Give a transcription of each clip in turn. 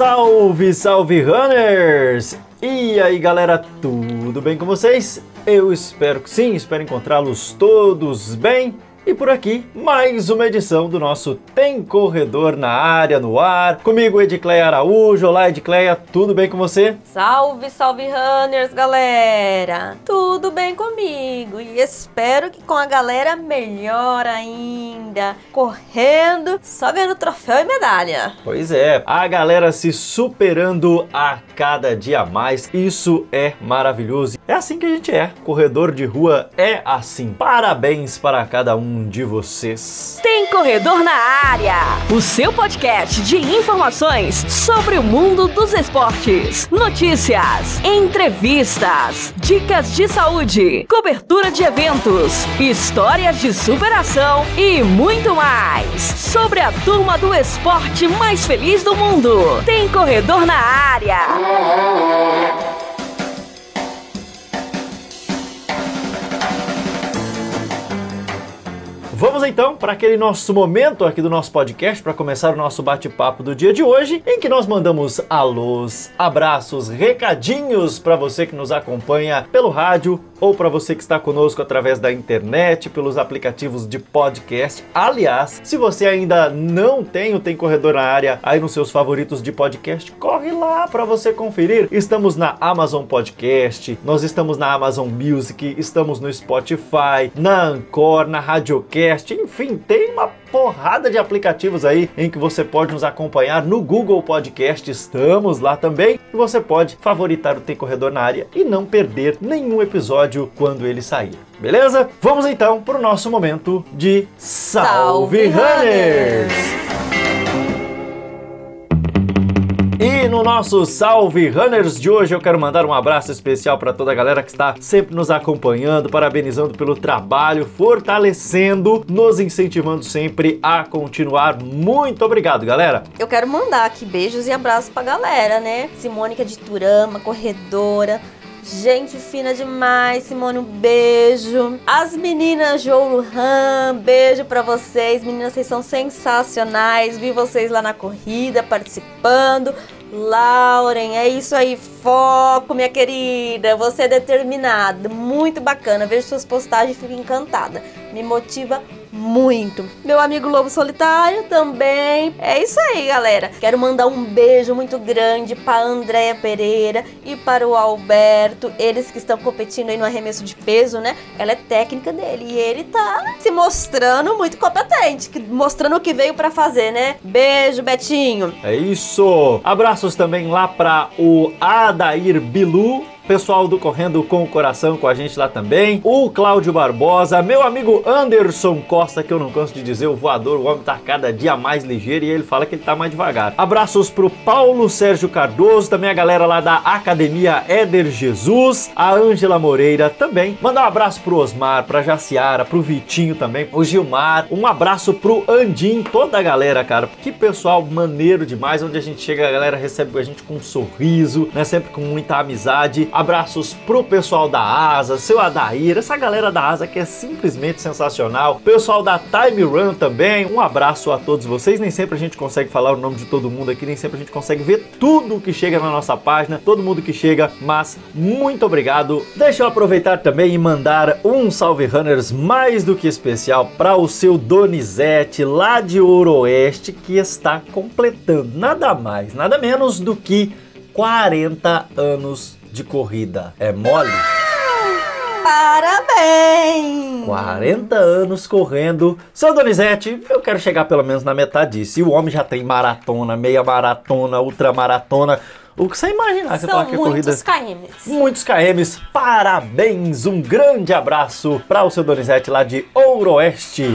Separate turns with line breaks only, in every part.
Salve, salve runners! E aí galera, tudo bem com vocês? Eu espero que sim, espero encontrá-los todos bem. E por aqui, mais uma edição do nosso Tem Corredor na Área, no ar. Comigo, Edicleia Araújo. Olá, Edicleia, tudo bem com você?
Salve, salve, runners, galera! Tudo bem comigo e espero que com a galera melhor ainda. Correndo, só ganhando troféu e medalha.
Pois é, a galera se superando a cada dia mais. Isso é maravilhoso. É assim que a gente é. Corredor de rua é assim. Parabéns para cada um de vocês.
Tem Corredor na Área, o seu podcast de informações sobre o mundo dos esportes, notícias, entrevistas, dicas de saúde, cobertura de eventos, histórias de superação e muito mais. Sobre a turma do esporte mais feliz do mundo. Tem Corredor na Área.
Vamos então para aquele nosso momento aqui do nosso podcast para começar o nosso bate-papo do dia de hoje, em que nós mandamos alôs, abraços, recadinhos para você que nos acompanha pelo rádio ou para você que está conosco através da internet, pelos aplicativos de podcast. Aliás, se você ainda não tem o Tem Corredor na área aí nos seus favoritos de podcast, corre lá para você conferir. Estamos na Amazon Podcast, nós estamos na Amazon Music, estamos no Spotify, na Anchor, na Radiocast enfim, tem uma porrada de aplicativos aí em que você pode nos acompanhar no Google Podcast, estamos lá também. E você pode favoritar o Tem Corredor na área e não perder nenhum episódio quando ele sair. Beleza? Vamos então para o nosso momento de Salve, Salve Runners! E no nosso Salve Runners de hoje eu quero mandar um abraço especial para toda a galera que está sempre nos acompanhando, parabenizando pelo trabalho, fortalecendo, nos incentivando sempre a continuar. Muito obrigado, galera.
Eu quero mandar aqui beijos e abraços pra galera, né? Simônica de Turama, corredora, Gente fina demais, Simone, um beijo. As meninas Jouro Han, beijo para vocês. Meninas, vocês são sensacionais. Vi vocês lá na corrida participando. Lauren, é isso aí, foco, minha querida. Você é determinada, muito bacana. Vejo suas postagens e fico encantada. Me motiva muito. Meu amigo Lobo Solitário também. É isso aí, galera. Quero mandar um beijo muito grande para Andréia Pereira e para o Alberto, eles que estão competindo aí no arremesso de peso, né? Ela é técnica dele e ele tá se mostrando muito competente, mostrando o que veio para fazer, né? Beijo, Betinho.
É isso. Abraços também lá para o Adair Bilu pessoal do Correndo com o Coração com a gente lá também, o Cláudio Barbosa, meu amigo Anderson Costa, que eu não canso de dizer, o voador, o homem tá cada dia mais ligeiro e ele fala que ele tá mais devagar. Abraços pro Paulo Sérgio Cardoso, também a galera lá da Academia Éder Jesus, a Ângela Moreira também. Mandar um abraço pro Osmar, pra Jaciara, pro Vitinho também, o Gilmar, um abraço pro Andim, toda a galera, cara, que pessoal maneiro demais, onde a gente chega, a galera recebe a gente com um sorriso, né, sempre com muita amizade. Abraços pro pessoal da Asa, seu Adair, essa galera da Asa que é simplesmente sensacional. Pessoal da Time Run também, um abraço a todos vocês. Nem sempre a gente consegue falar o nome de todo mundo aqui, nem sempre a gente consegue ver tudo que chega na nossa página, todo mundo que chega, mas muito obrigado. Deixa eu aproveitar também e mandar um salve runners mais do que especial para o seu Donizete lá de Oeste que está completando nada mais, nada menos do que 40 anos de corrida. É mole?
Parabéns!
40 anos correndo. Seu Donizete, eu quero chegar pelo menos na metade disso. E o homem já tem maratona, meia maratona, ultramaratona. O que você imaginar você
São
que é
muitos
corrida?
KMs.
Muitos KMs. Parabéns! Um grande abraço para o seu Donizete lá de Ouroeste.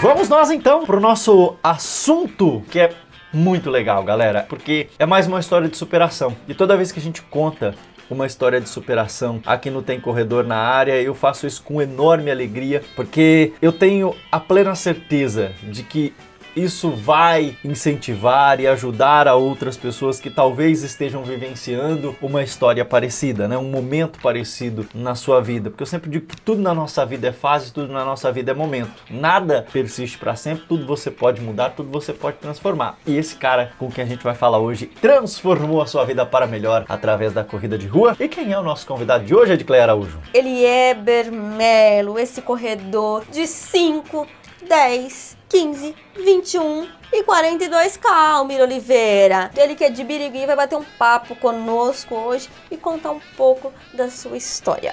Vamos nós então para o nosso assunto, que é muito legal, galera, porque é mais uma história de superação. E toda vez que a gente conta uma história de superação aqui no Tem Corredor na área, eu faço isso com enorme alegria, porque eu tenho a plena certeza de que isso vai incentivar e ajudar a outras pessoas que talvez estejam vivenciando uma história parecida, né? Um momento parecido na sua vida. Porque eu sempre digo que tudo na nossa vida é fase, tudo na nossa vida é momento. Nada persiste para sempre, tudo você pode mudar, tudo você pode transformar. E esse cara com quem a gente vai falar hoje transformou a sua vida para melhor através da corrida de rua. E quem é o nosso convidado de hoje, Edcleia Araújo?
Ele é Bermelo, esse corredor de 5, 10, 15, 21 e 42 Calmir Oliveira. Ele que é de Birigui vai bater um papo conosco hoje e contar um pouco da sua história.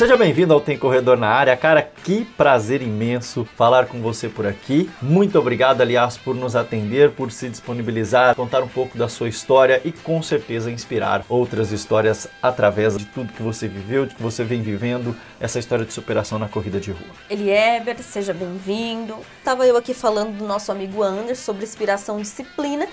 Seja bem-vindo ao Tem Corredor na área. Cara, que prazer imenso falar com você por aqui. Muito obrigado, aliás, por nos atender, por se disponibilizar, contar um pouco da sua história e com certeza inspirar outras histórias através de tudo que você viveu, de que você vem vivendo, essa história de superação na corrida de rua.
Elieber, seja bem-vindo. Tava eu aqui falando do nosso amigo Anderson sobre inspiração e disciplina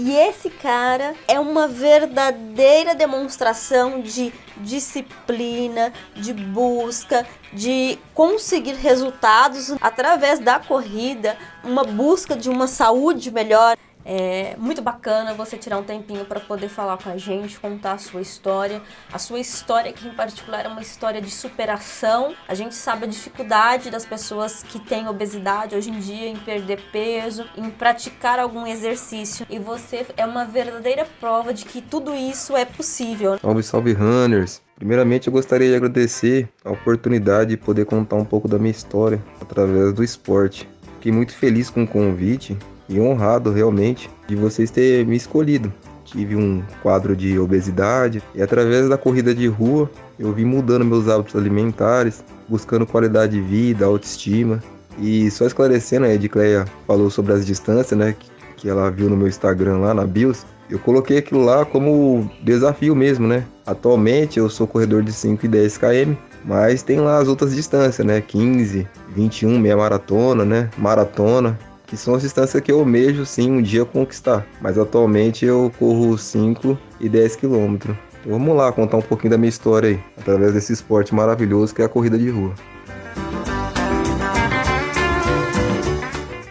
e esse cara é uma verdadeira demonstração de disciplina, de busca, de conseguir resultados através da corrida, uma busca de uma saúde melhor. É muito bacana você tirar um tempinho para poder falar com a gente, contar a sua história. A sua história, que em particular é uma história de superação. A gente sabe a dificuldade das pessoas que têm obesidade hoje em dia em perder peso, em praticar algum exercício. E você é uma verdadeira prova de que tudo isso é possível.
Salve, salve, runners! Primeiramente, eu gostaria de agradecer a oportunidade de poder contar um pouco da minha história através do esporte. Fiquei muito feliz com o convite e honrado realmente de vocês terem me escolhido. Tive um quadro de obesidade e através da corrida de rua eu vim mudando meus hábitos alimentares, buscando qualidade de vida, autoestima. E só esclarecendo, a Edcleia falou sobre as distâncias, né, que ela viu no meu Instagram lá na Bios. Eu coloquei aquilo lá como desafio mesmo, né? Atualmente eu sou corredor de 5 e 10 km, mas tem lá as outras distâncias, né? 15, 21, meia maratona, né? Maratona que são as distâncias que eu almejo sim um dia conquistar. Mas atualmente eu corro 5 e 10 quilômetros. Então vamos lá contar um pouquinho da minha história aí, através desse esporte maravilhoso que é a corrida de rua.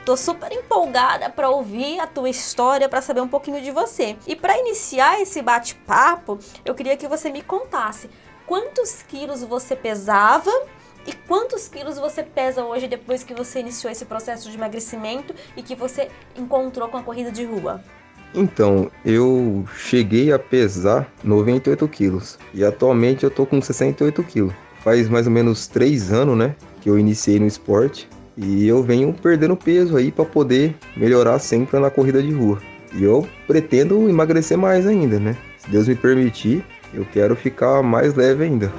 Tô super empolgada para ouvir a tua história, para saber um pouquinho de você. E para iniciar esse bate-papo, eu queria que você me contasse quantos quilos você pesava e quantos quilos você pesa hoje depois que você iniciou esse processo de emagrecimento e que você encontrou com a corrida de rua?
Então, eu cheguei a pesar 98 quilos e atualmente eu tô com 68 quilos. Faz mais ou menos 3 anos, né, que eu iniciei no esporte e eu venho perdendo peso aí para poder melhorar sempre na corrida de rua. E eu pretendo emagrecer mais ainda, né? Se Deus me permitir, eu quero ficar mais leve ainda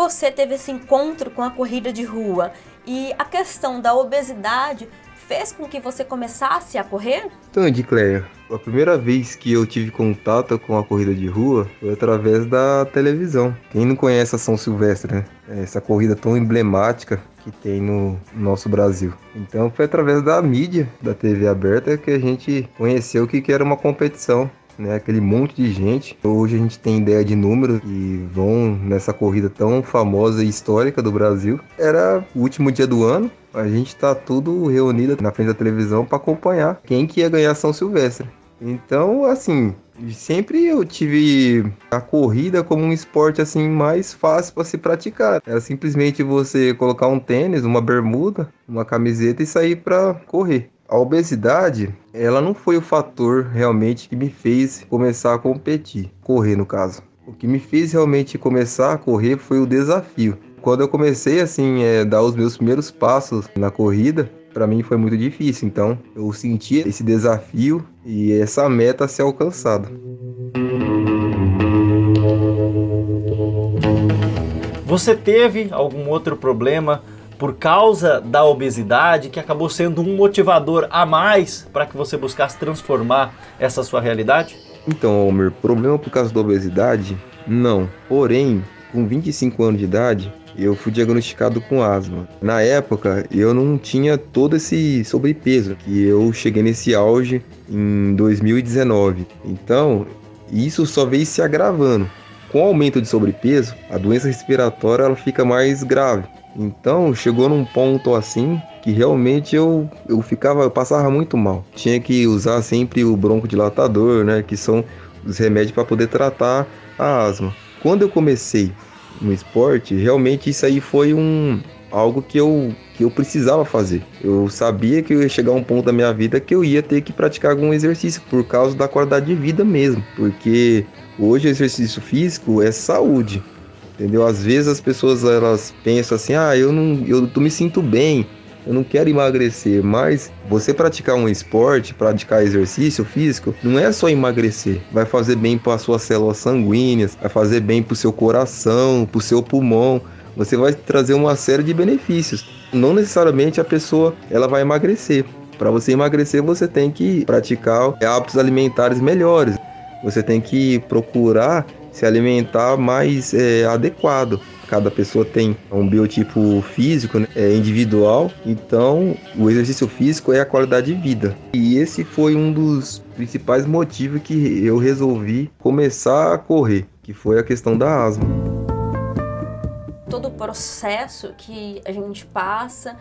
você teve esse encontro com a corrida de rua e a questão da obesidade fez com que você começasse a correr?
Então, Edcleia, a primeira vez que eu tive contato com a corrida de rua foi através da televisão. Quem não conhece a São Silvestre, né? Essa corrida tão emblemática que tem no nosso Brasil. Então foi através da mídia, da TV aberta, que a gente conheceu o que era uma competição né? Aquele monte de gente. Hoje a gente tem ideia de números que vão nessa corrida tão famosa e histórica do Brasil. Era o último dia do ano. A gente tá tudo reunido na frente da televisão para acompanhar quem que ia ganhar São Silvestre. Então, assim, sempre eu tive a corrida como um esporte assim mais fácil para se praticar. Era simplesmente você colocar um tênis, uma bermuda, uma camiseta e sair para correr. A obesidade, ela não foi o fator realmente que me fez começar a competir, correr no caso. O que me fez realmente começar a correr foi o desafio. Quando eu comecei assim, é, dar os meus primeiros passos na corrida, para mim foi muito difícil. Então, eu senti esse desafio e essa meta ser alcançada.
Você teve algum outro problema por causa da obesidade que acabou sendo um motivador a mais para que você buscasse transformar essa sua realidade?
Então, Almer, problema por causa da obesidade? Não. Porém, com 25 anos de idade, eu fui diagnosticado com asma. Na época, eu não tinha todo esse sobrepeso, que eu cheguei nesse auge em 2019. Então, isso só veio se agravando. Com o aumento de sobrepeso, a doença respiratória ela fica mais grave. Então chegou num ponto assim que realmente eu, eu ficava, eu passava muito mal. Tinha que usar sempre o broncodilatador, né, que são os remédios para poder tratar a asma. Quando eu comecei no esporte, realmente isso aí foi um algo que eu que eu precisava fazer. Eu sabia que eu ia chegar a um ponto da minha vida que eu ia ter que praticar algum exercício por causa da qualidade de vida mesmo, porque hoje o exercício físico é saúde. Entendeu? Às vezes as pessoas elas pensam assim: "Ah, eu não eu, eu me sinto bem, eu não quero emagrecer, mas você praticar um esporte, praticar exercício físico, não é só emagrecer. Vai fazer bem para as suas células sanguíneas, vai fazer bem para o seu coração, para o seu pulmão. Você vai trazer uma série de benefícios. Não necessariamente a pessoa ela vai emagrecer. Para você emagrecer, você tem que praticar hábitos alimentares melhores. Você tem que procurar se alimentar mais é, adequado cada pessoa tem um biotipo físico né, é individual, então o exercício físico é a qualidade de vida. E esse foi um dos principais motivos que eu resolvi começar a correr, que foi a questão da asma.
Todo o processo que a gente passa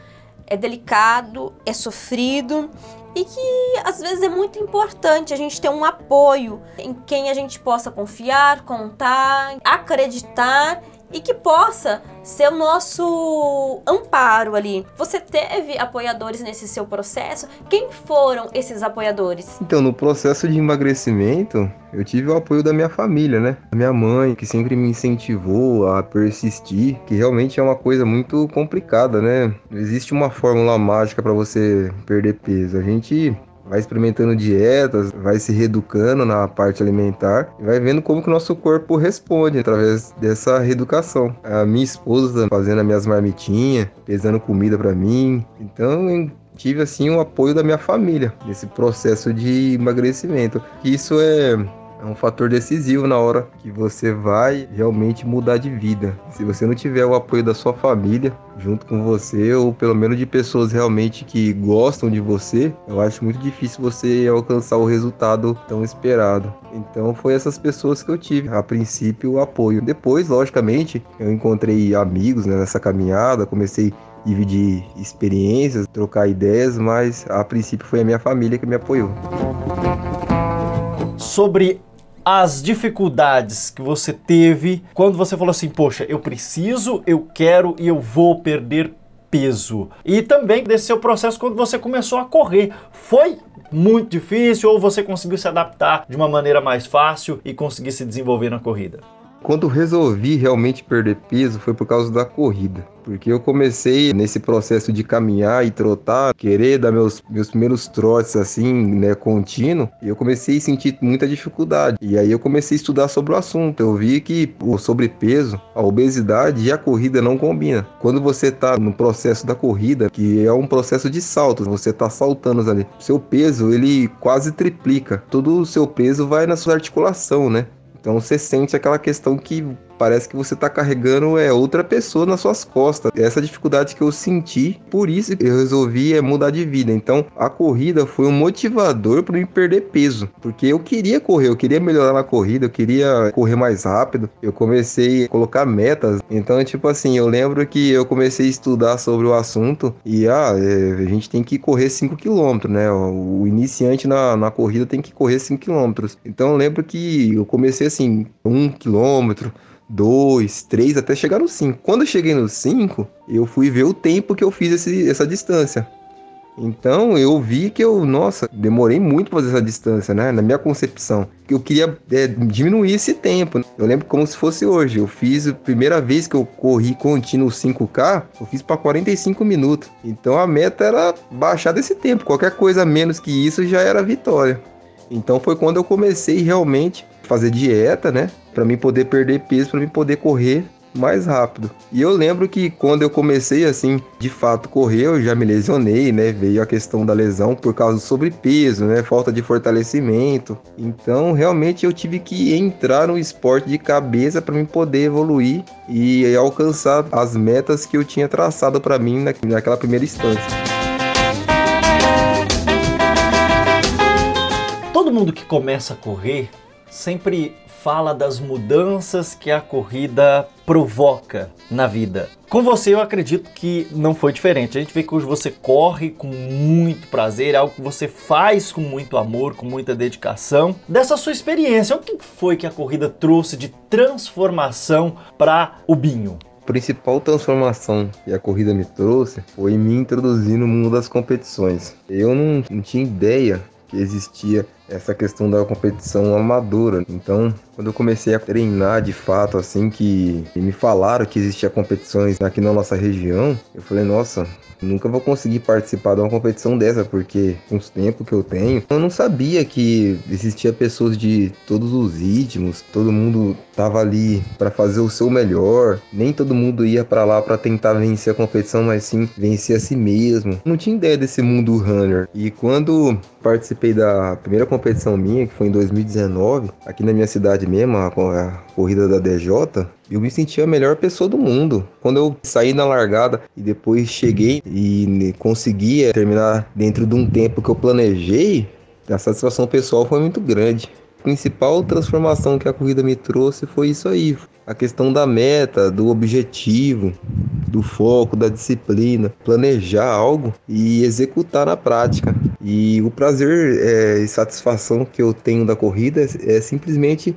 é delicado, é sofrido e que às vezes é muito importante a gente ter um apoio em quem a gente possa confiar, contar, acreditar e que possa ser o nosso amparo ali. Você teve apoiadores nesse seu processo? Quem foram esses apoiadores?
Então, no processo de emagrecimento, eu tive o apoio da minha família, né? A minha mãe, que sempre me incentivou a persistir, que realmente é uma coisa muito complicada, né? Não existe uma fórmula mágica para você perder peso. A gente vai experimentando dietas, vai se reeducando na parte alimentar e vai vendo como que o nosso corpo responde através dessa reeducação. A minha esposa fazendo as minhas marmitinhas, pesando comida para mim. Então, tive assim o apoio da minha família nesse processo de emagrecimento. Isso é é um fator decisivo na hora que você vai realmente mudar de vida. Se você não tiver o apoio da sua família junto com você, ou pelo menos de pessoas realmente que gostam de você, eu acho muito difícil você alcançar o resultado tão esperado. Então foi essas pessoas que eu tive, a princípio, o apoio. Depois, logicamente, eu encontrei amigos né, nessa caminhada, comecei a dividir experiências, trocar ideias, mas a princípio foi a minha família que me apoiou.
Sobre as dificuldades que você teve quando você falou assim: Poxa, eu preciso, eu quero e eu vou perder peso. E também desse seu processo quando você começou a correr. Foi muito difícil ou você conseguiu se adaptar de uma maneira mais fácil e conseguir se desenvolver na corrida?
Quando resolvi realmente perder peso foi por causa da corrida. Porque eu comecei nesse processo de caminhar e trotar, querer dar meus, meus primeiros trotes assim, né, contínuo, e eu comecei a sentir muita dificuldade. E aí eu comecei a estudar sobre o assunto. Eu vi que o sobrepeso, a obesidade e a corrida não combinam. Quando você tá no processo da corrida, que é um processo de saltos, você tá saltando ali, seu peso ele quase triplica. Todo o seu peso vai na sua articulação, né? Então você sente aquela questão que parece que você está carregando é outra pessoa nas suas costas. Essa dificuldade que eu senti, por isso eu resolvi é, mudar de vida. Então a corrida foi um motivador para me perder peso, porque eu queria correr, eu queria melhorar na corrida, eu queria correr mais rápido. Eu comecei a colocar metas. Então tipo assim, eu lembro que eu comecei a estudar sobre o assunto e ah, é, a gente tem que correr 5 km, né? O iniciante na, na corrida tem que correr 5 km. Então eu lembro que eu comecei assim, 1 km, 2, 3, até chegar no 5. Quando eu cheguei no 5, eu fui ver o tempo que eu fiz esse, essa distância. Então eu vi que eu, nossa, demorei muito para fazer essa distância, né? Na minha concepção. Eu queria é, diminuir esse tempo. Eu lembro como se fosse hoje. Eu fiz a primeira vez que eu corri contínuo 5K, eu fiz para 45 minutos. Então a meta era baixar desse tempo. Qualquer coisa menos que isso já era vitória. Então foi quando eu comecei realmente fazer dieta, né? Para mim poder perder peso, para mim poder correr mais rápido. E eu lembro que quando eu comecei assim, de fato correr, eu já me lesionei, né? Veio a questão da lesão por causa do sobrepeso, né? Falta de fortalecimento. Então, realmente eu tive que entrar no esporte de cabeça para mim poder evoluir e alcançar as metas que eu tinha traçado para mim naquela primeira instância.
Mundo que começa a correr sempre fala das mudanças que a corrida provoca na vida. Com você, eu acredito que não foi diferente. A gente vê que hoje você corre com muito prazer, é algo que você faz com muito amor, com muita dedicação. Dessa sua experiência, o que foi que a corrida trouxe de transformação para o Binho?
principal transformação que a corrida me trouxe foi me introduzir no mundo das competições. Eu não, não tinha ideia que existia essa questão da competição amadora. Então, quando eu comecei a treinar de fato, assim, que me falaram que existia competições aqui na nossa região, eu falei, nossa, nunca vou conseguir participar de uma competição dessa, porque com os tempos que eu tenho, eu não sabia que existia pessoas de todos os ritmos, todo mundo tava ali para fazer o seu melhor, nem todo mundo ia para lá para tentar vencer a competição, mas sim vencer a si mesmo. Não tinha ideia desse mundo runner. E quando participei da primeira competição minha, que foi em 2019, aqui na minha cidade mesmo, a, a corrida da DJ, eu me senti a melhor pessoa do mundo. Quando eu saí na largada e depois cheguei e consegui terminar dentro de um tempo que eu planejei, a satisfação pessoal foi muito grande. A principal transformação que a corrida me trouxe foi isso aí, a questão da meta, do objetivo, do foco, da disciplina, planejar algo e executar na prática. E o prazer é, e satisfação que eu tenho da corrida é, é simplesmente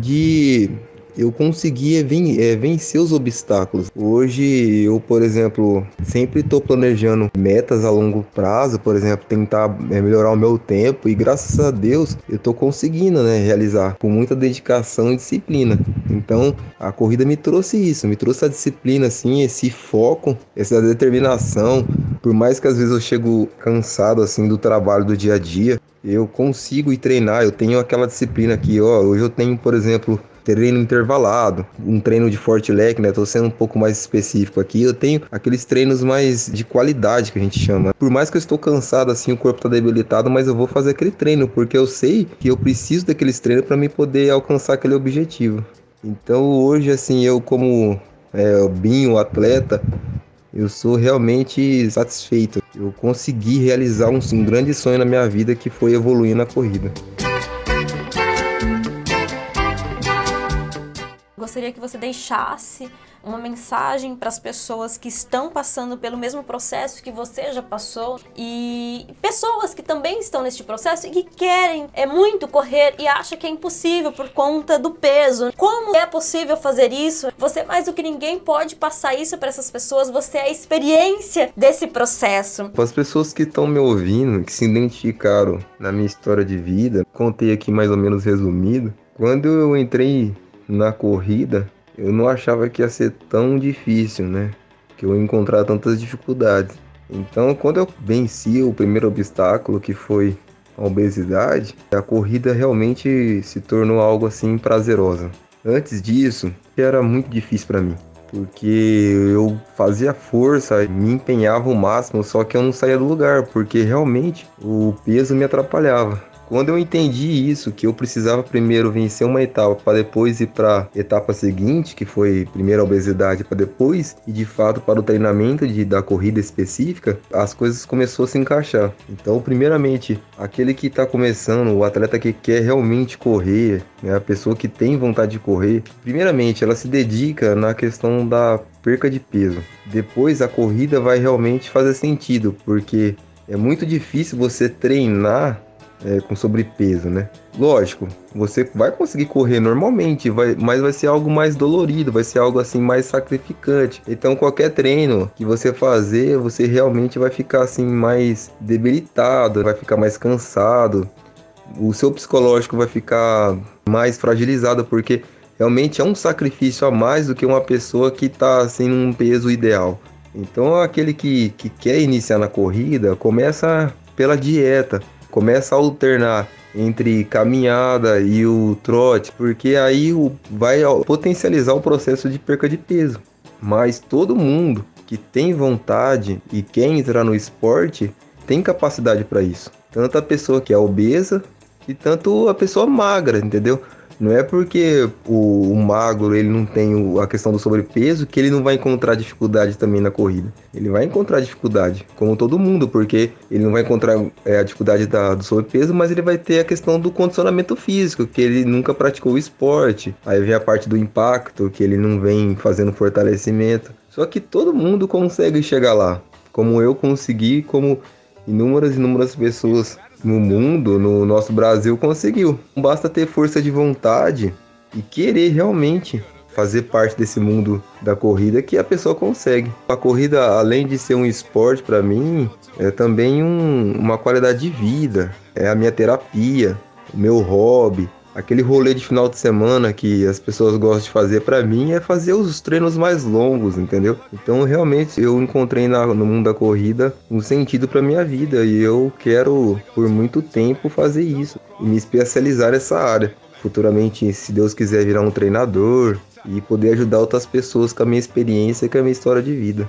de eu conseguia é, vencer os obstáculos. Hoje eu, por exemplo, sempre estou planejando metas a longo prazo, por exemplo, tentar é, melhorar o meu tempo e graças a Deus eu estou conseguindo né, realizar com muita dedicação e disciplina. Então a corrida me trouxe isso, me trouxe a disciplina, assim, esse foco, essa determinação. Por mais que às vezes eu chego cansado assim do trabalho do dia a dia, eu consigo ir treinar, eu tenho aquela disciplina aqui, ó. Hoje eu tenho, por exemplo, treino intervalado, um treino de forte leque, né? Tô sendo um pouco mais específico aqui. Eu tenho aqueles treinos mais de qualidade que a gente chama. Por mais que eu estou cansado assim, o corpo tá debilitado, mas eu vou fazer aquele treino porque eu sei que eu preciso daqueles treinos para me poder alcançar aquele objetivo. Então hoje assim, eu como é, binho atleta, eu sou realmente satisfeito. Eu consegui realizar um, um grande sonho na minha vida que foi evoluir na corrida.
gostaria que você deixasse uma mensagem para as pessoas que estão passando pelo mesmo processo que você já passou e pessoas que também estão neste processo e que querem é muito correr e acha que é impossível por conta do peso. Como é possível fazer isso? Você mais do que ninguém pode passar isso para essas pessoas. Você é a experiência desse processo.
Para as pessoas que estão me ouvindo, que se identificaram na minha história de vida, contei aqui mais ou menos resumido. Quando eu entrei na corrida, eu não achava que ia ser tão difícil, né? Que eu ia encontrar tantas dificuldades. Então, quando eu venci o primeiro obstáculo, que foi a obesidade, a corrida realmente se tornou algo assim prazerosa. Antes disso, era muito difícil para mim, porque eu fazia força, me empenhava o máximo, só que eu não saía do lugar, porque realmente o peso me atrapalhava. Quando eu entendi isso, que eu precisava primeiro vencer uma etapa para depois ir para etapa seguinte, que foi primeiro a obesidade para depois e de fato para o treinamento de, da corrida específica, as coisas começou a se encaixar. Então, primeiramente, aquele que está começando, o atleta que quer realmente correr, né, a pessoa que tem vontade de correr, primeiramente ela se dedica na questão da perca de peso. Depois a corrida vai realmente fazer sentido, porque é muito difícil você treinar é, com sobrepeso, né? Lógico, você vai conseguir correr normalmente, vai, mas vai ser algo mais dolorido, vai ser algo assim mais sacrificante. Então qualquer treino que você fazer, você realmente vai ficar assim mais debilitado, vai ficar mais cansado. O seu psicológico vai ficar mais fragilizado porque realmente é um sacrifício a mais do que uma pessoa que está assim num peso ideal. Então aquele que, que quer iniciar na corrida, começa pela dieta começa a alternar entre caminhada e o trote, porque aí vai potencializar o processo de perca de peso. Mas todo mundo que tem vontade e quer entrar no esporte tem capacidade para isso. Tanto a pessoa que é obesa e tanto a pessoa magra, entendeu? Não é porque o, o magro ele não tem o, a questão do sobrepeso que ele não vai encontrar dificuldade também na corrida. Ele vai encontrar dificuldade, como todo mundo, porque ele não vai encontrar é, a dificuldade da, do sobrepeso, mas ele vai ter a questão do condicionamento físico, que ele nunca praticou o esporte. Aí vem a parte do impacto, que ele não vem fazendo fortalecimento. Só que todo mundo consegue chegar lá, como eu consegui, como inúmeras inúmeras pessoas no mundo, no nosso Brasil, conseguiu. Basta ter força de vontade e querer realmente fazer parte desse mundo da corrida que a pessoa consegue. A corrida, além de ser um esporte para mim, é também um, uma qualidade de vida, é a minha terapia, o meu hobby, aquele rolê de final de semana que as pessoas gostam de fazer para mim é fazer os treinos mais longos, entendeu? Então realmente eu encontrei na, no mundo da corrida um sentido para minha vida e eu quero por muito tempo fazer isso e me especializar nessa área. Futuramente, se Deus quiser virar um treinador e poder ajudar outras pessoas com a minha experiência e com a minha história de vida.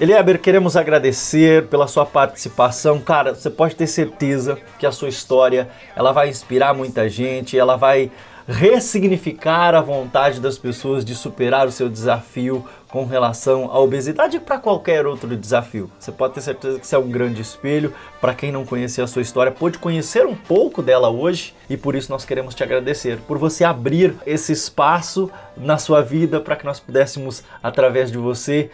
Elieber, queremos agradecer pela sua participação. Cara, você pode ter certeza que a sua história ela vai inspirar muita gente, ela vai ressignificar a vontade das pessoas de superar o seu desafio com relação à obesidade e para qualquer outro desafio. Você pode ter certeza que isso é um grande espelho. Para quem não conhecia a sua história, pode conhecer um pouco dela hoje e por isso nós queremos te agradecer por você abrir esse espaço na sua vida para que nós pudéssemos, através de você,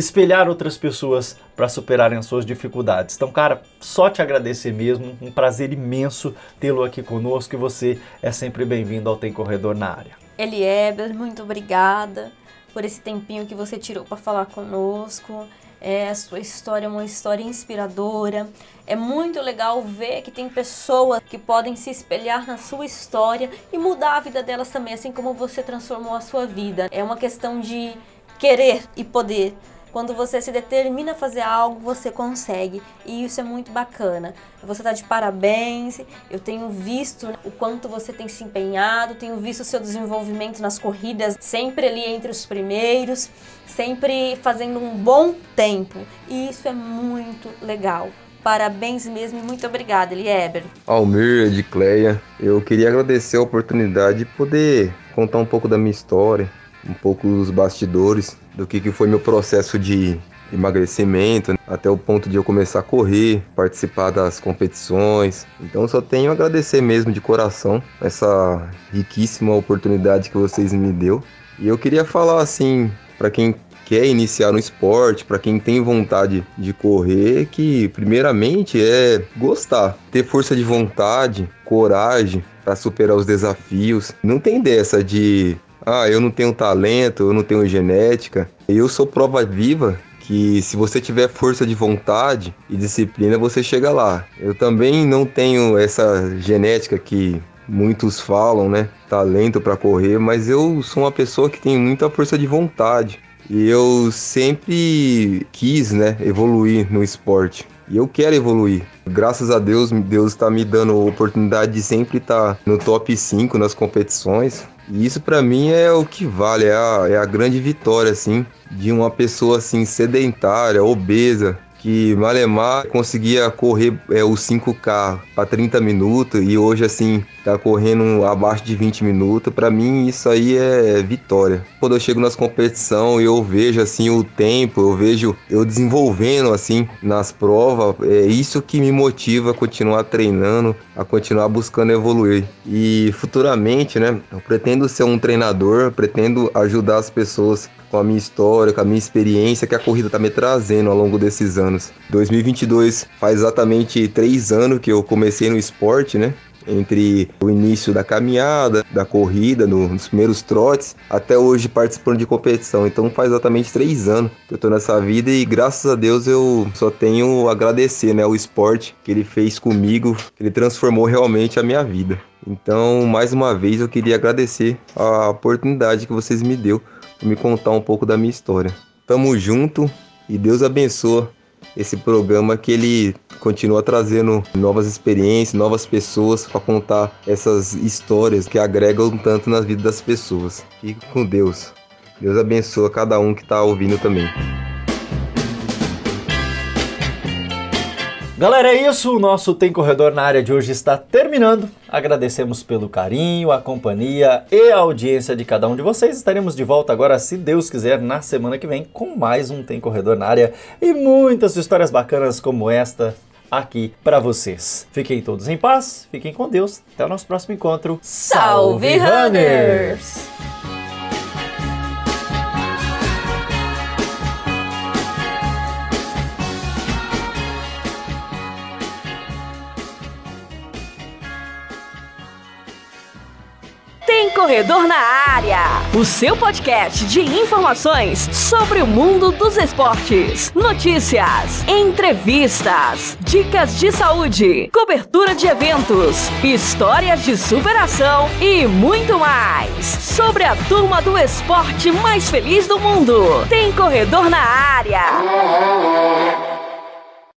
espelhar outras pessoas para superarem as suas dificuldades. Então, cara, só te agradecer mesmo, um prazer imenso tê-lo aqui conosco e você é sempre bem-vindo ao Tem Corredor na área.
Elieber, muito obrigada por esse tempinho que você tirou para falar conosco. É, a sua história é uma história inspiradora. É muito legal ver que tem pessoas que podem se espelhar na sua história e mudar a vida delas também, assim como você transformou a sua vida. É uma questão de querer e poder. Quando você se determina a fazer algo, você consegue. E isso é muito bacana. Você está de parabéns. Eu tenho visto o quanto você tem se empenhado, tenho visto o seu desenvolvimento nas corridas, sempre ali entre os primeiros, sempre fazendo um bom tempo. E isso é muito legal. Parabéns mesmo e muito obrigada, Elieber.
Almir, Edcleia, eu queria agradecer a oportunidade de poder contar um pouco da minha história, um pouco dos bastidores do que, que foi meu processo de emagrecimento, até o ponto de eu começar a correr, participar das competições. Então só tenho a agradecer mesmo de coração essa riquíssima oportunidade que vocês me deu. E eu queria falar assim, para quem quer iniciar no esporte, para quem tem vontade de correr, que primeiramente é gostar, ter força de vontade, coragem para superar os desafios. Não tem dessa de ah, eu não tenho talento, eu não tenho genética. Eu sou prova viva que se você tiver força de vontade e disciplina, você chega lá. Eu também não tenho essa genética que muitos falam, né? Talento para correr, mas eu sou uma pessoa que tem muita força de vontade. E eu sempre quis, né, evoluir no esporte. E eu quero evoluir. Graças a Deus, Deus está me dando a oportunidade de sempre estar tá no top 5 nas competições. E isso para mim é o que vale, é a, é a grande vitória, assim, de uma pessoa assim sedentária, obesa, que Malemar conseguia correr é, os 5K para 30 minutos e hoje assim tá correndo abaixo de 20 minutos. Para mim isso aí é vitória. Quando eu chego nas competições, eu vejo assim o tempo, eu vejo eu desenvolvendo assim nas provas, é isso que me motiva a continuar treinando, a continuar buscando evoluir. E futuramente, né, eu pretendo ser um treinador, pretendo ajudar as pessoas com a minha história, com a minha experiência que a corrida está me trazendo ao longo desses anos. 2022 faz exatamente três anos que eu comecei no esporte, né? Entre o início da caminhada, da corrida, nos primeiros trotes, até hoje participando de competição. Então faz exatamente três anos que eu tô nessa vida e graças a Deus eu só tenho agradecer né, o esporte que ele fez comigo, que ele transformou realmente a minha vida. Então, mais uma vez, eu queria agradecer a oportunidade que vocês me deu me contar um pouco da minha história. Tamo junto e Deus abençoa esse programa que ele continua trazendo novas experiências, novas pessoas para contar essas histórias que agregam tanto na vida das pessoas. Fique com Deus. Deus abençoa cada um que está ouvindo também.
Galera, é isso. O nosso Tem Corredor na área de hoje está terminando. Agradecemos pelo carinho, a companhia e a audiência de cada um de vocês. Estaremos de volta agora, se Deus quiser, na semana que vem com mais um Tem Corredor na área e muitas histórias bacanas como esta aqui para vocês. Fiquem todos em paz, fiquem com Deus. Até o nosso próximo encontro.
Salve, Runners!
Corredor na Área, o seu podcast de informações sobre o mundo dos esportes, notícias, entrevistas, dicas de saúde, cobertura de eventos, histórias de superação e muito mais sobre a turma do esporte mais feliz do mundo. Tem Corredor na Área.